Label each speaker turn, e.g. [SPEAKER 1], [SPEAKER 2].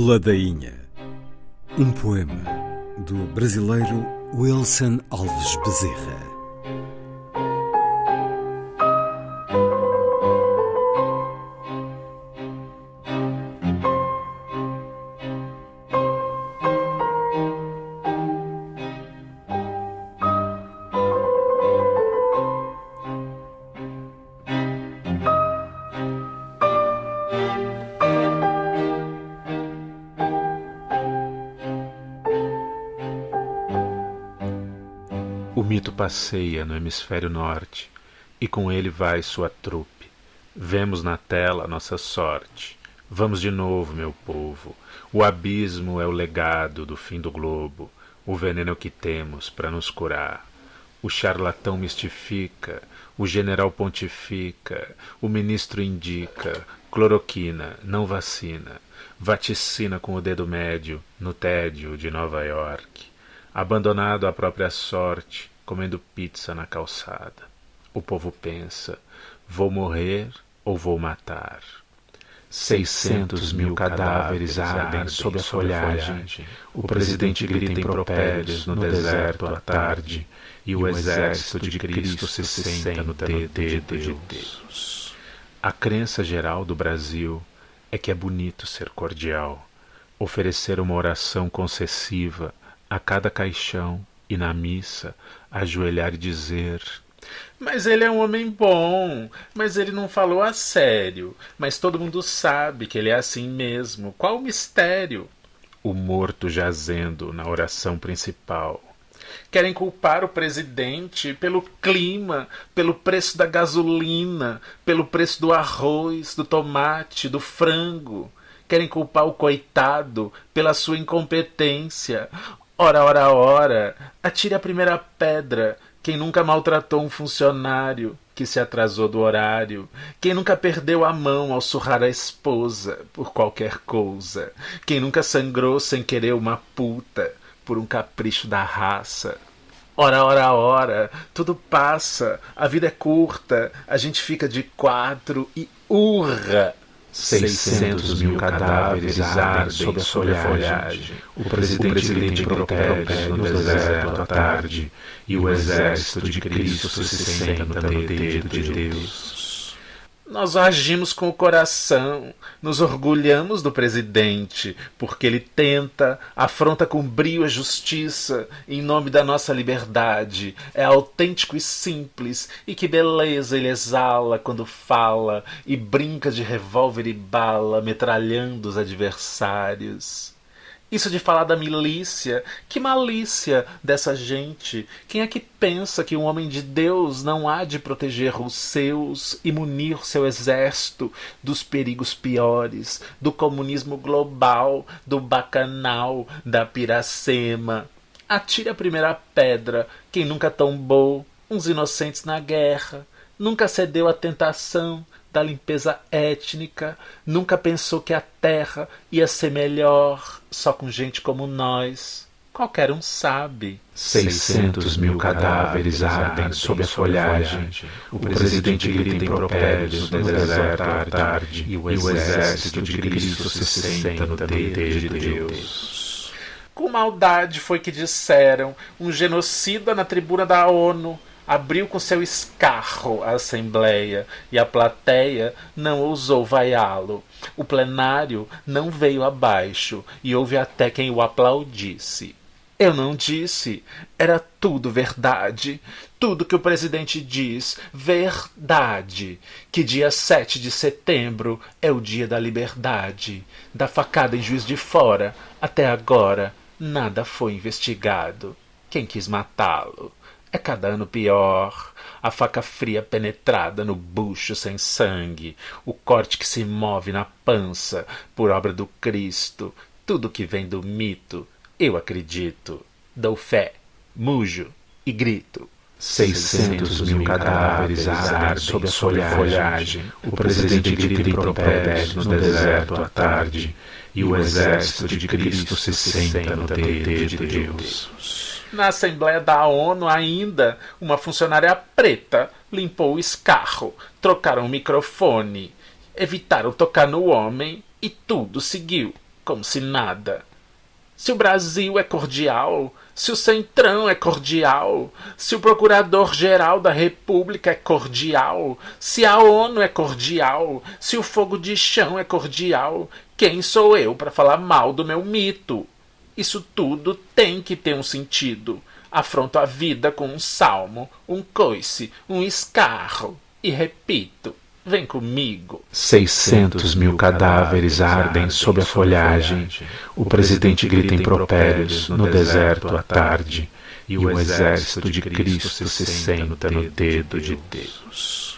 [SPEAKER 1] Ladainha. Um poema do brasileiro Wilson Alves Bezerra.
[SPEAKER 2] O mito passeia no hemisfério norte e com ele vai sua trupe. Vemos na tela nossa sorte. Vamos de novo, meu povo. O abismo é o legado do fim do globo. O veneno é que temos para nos curar. O charlatão mistifica, o general pontifica, o ministro indica, cloroquina, não vacina, vaticina com o dedo médio no tédio de Nova York abandonado à própria sorte, comendo pizza na calçada. O povo pensa: vou morrer ou vou matar? Seiscentos mil cadáveres ardem sob a folhagem. O presidente grita impropérios no deserto à tarde. E o exército de Cristo se senta no dedo de Deus. A crença geral do Brasil é que é bonito ser cordial, oferecer uma oração concessiva a cada caixão e na missa ajoelhar e dizer: Mas ele é um homem bom, mas ele não falou a sério, mas todo mundo sabe que ele é assim mesmo. Qual o mistério? O morto jazendo na oração principal. Querem culpar o presidente pelo clima, pelo preço da gasolina, pelo preço do arroz, do tomate, do frango. Querem culpar o coitado pela sua incompetência. Ora, ora, ora, atire a primeira pedra. Quem nunca maltratou um funcionário que se atrasou do horário? Quem nunca perdeu a mão ao surrar a esposa por qualquer coisa? Quem nunca sangrou sem querer uma puta por um capricho da raça? Ora, ora, ora, tudo passa, a vida é curta, a gente fica de quatro e urra! Seiscentos mil cadáveres ardem sob a folhagem. O presidente protege no deserto à tarde, e o exército de Cristo se senta no dedo de Deus.
[SPEAKER 3] Nós agimos com o coração, nos orgulhamos do presidente, porque ele tenta, afronta com brio a justiça em nome da nossa liberdade. É autêntico e simples, e que beleza ele exala quando fala e brinca de revólver e bala, metralhando os adversários. Isso de falar da milícia, que malícia dessa gente. Quem é que pensa que um homem de Deus não há de proteger os seus e munir seu exército dos perigos piores, do comunismo global, do bacanal, da piracema? Atire a primeira pedra, quem nunca tombou, uns inocentes na guerra, nunca cedeu à tentação da limpeza étnica, nunca pensou que a terra ia ser melhor só com gente como nós. Qualquer um sabe.
[SPEAKER 2] Seiscentos mil cadáveres ardem sob a folhagem. O presidente grita impropérios no deserto à tarde. E o exército de Cristo se senta no dedo de Deus.
[SPEAKER 3] Com maldade foi que disseram um genocida na tribuna da ONU
[SPEAKER 2] abriu com seu escarro a Assembleia e a plateia não ousou vaiá-lo. O plenário não veio abaixo e houve até quem o aplaudisse. Eu não disse. Era tudo verdade. Tudo que o presidente diz, verdade. Que dia 7 de setembro é o dia da liberdade. Da facada em Juiz de Fora, até agora, nada foi investigado. Quem quis matá-lo? É cada ano pior. A faca fria penetrada no bucho sem sangue, o corte que se move na pança por obra do Cristo, tudo que vem do mito, eu acredito, dou fé, mujo e grito.
[SPEAKER 4] Seiscentos mil cadáveres ardem sob a folhagem. O presidente grita impropérios no deserto à tarde. E o exército de Cristo se senta no dedo de Deus.
[SPEAKER 2] Na Assembleia da ONU, ainda, uma funcionária preta limpou o escarro, trocaram o microfone, evitaram tocar no homem e tudo seguiu, como se nada. Se o Brasil é cordial, se o Centrão é cordial, se o Procurador-Geral da República é cordial, se a ONU é cordial, se o fogo de chão é cordial, quem sou eu para falar mal do meu mito? Isso tudo tem que ter um sentido. Afronto a vida com um salmo, um coice, um escarro. E repito, Vem comigo.
[SPEAKER 4] Seiscentos mil cadáveres ardem sob a folhagem. O presidente grita impropérios no deserto à tarde. E o exército de Cristo se senta no dedo de Deus.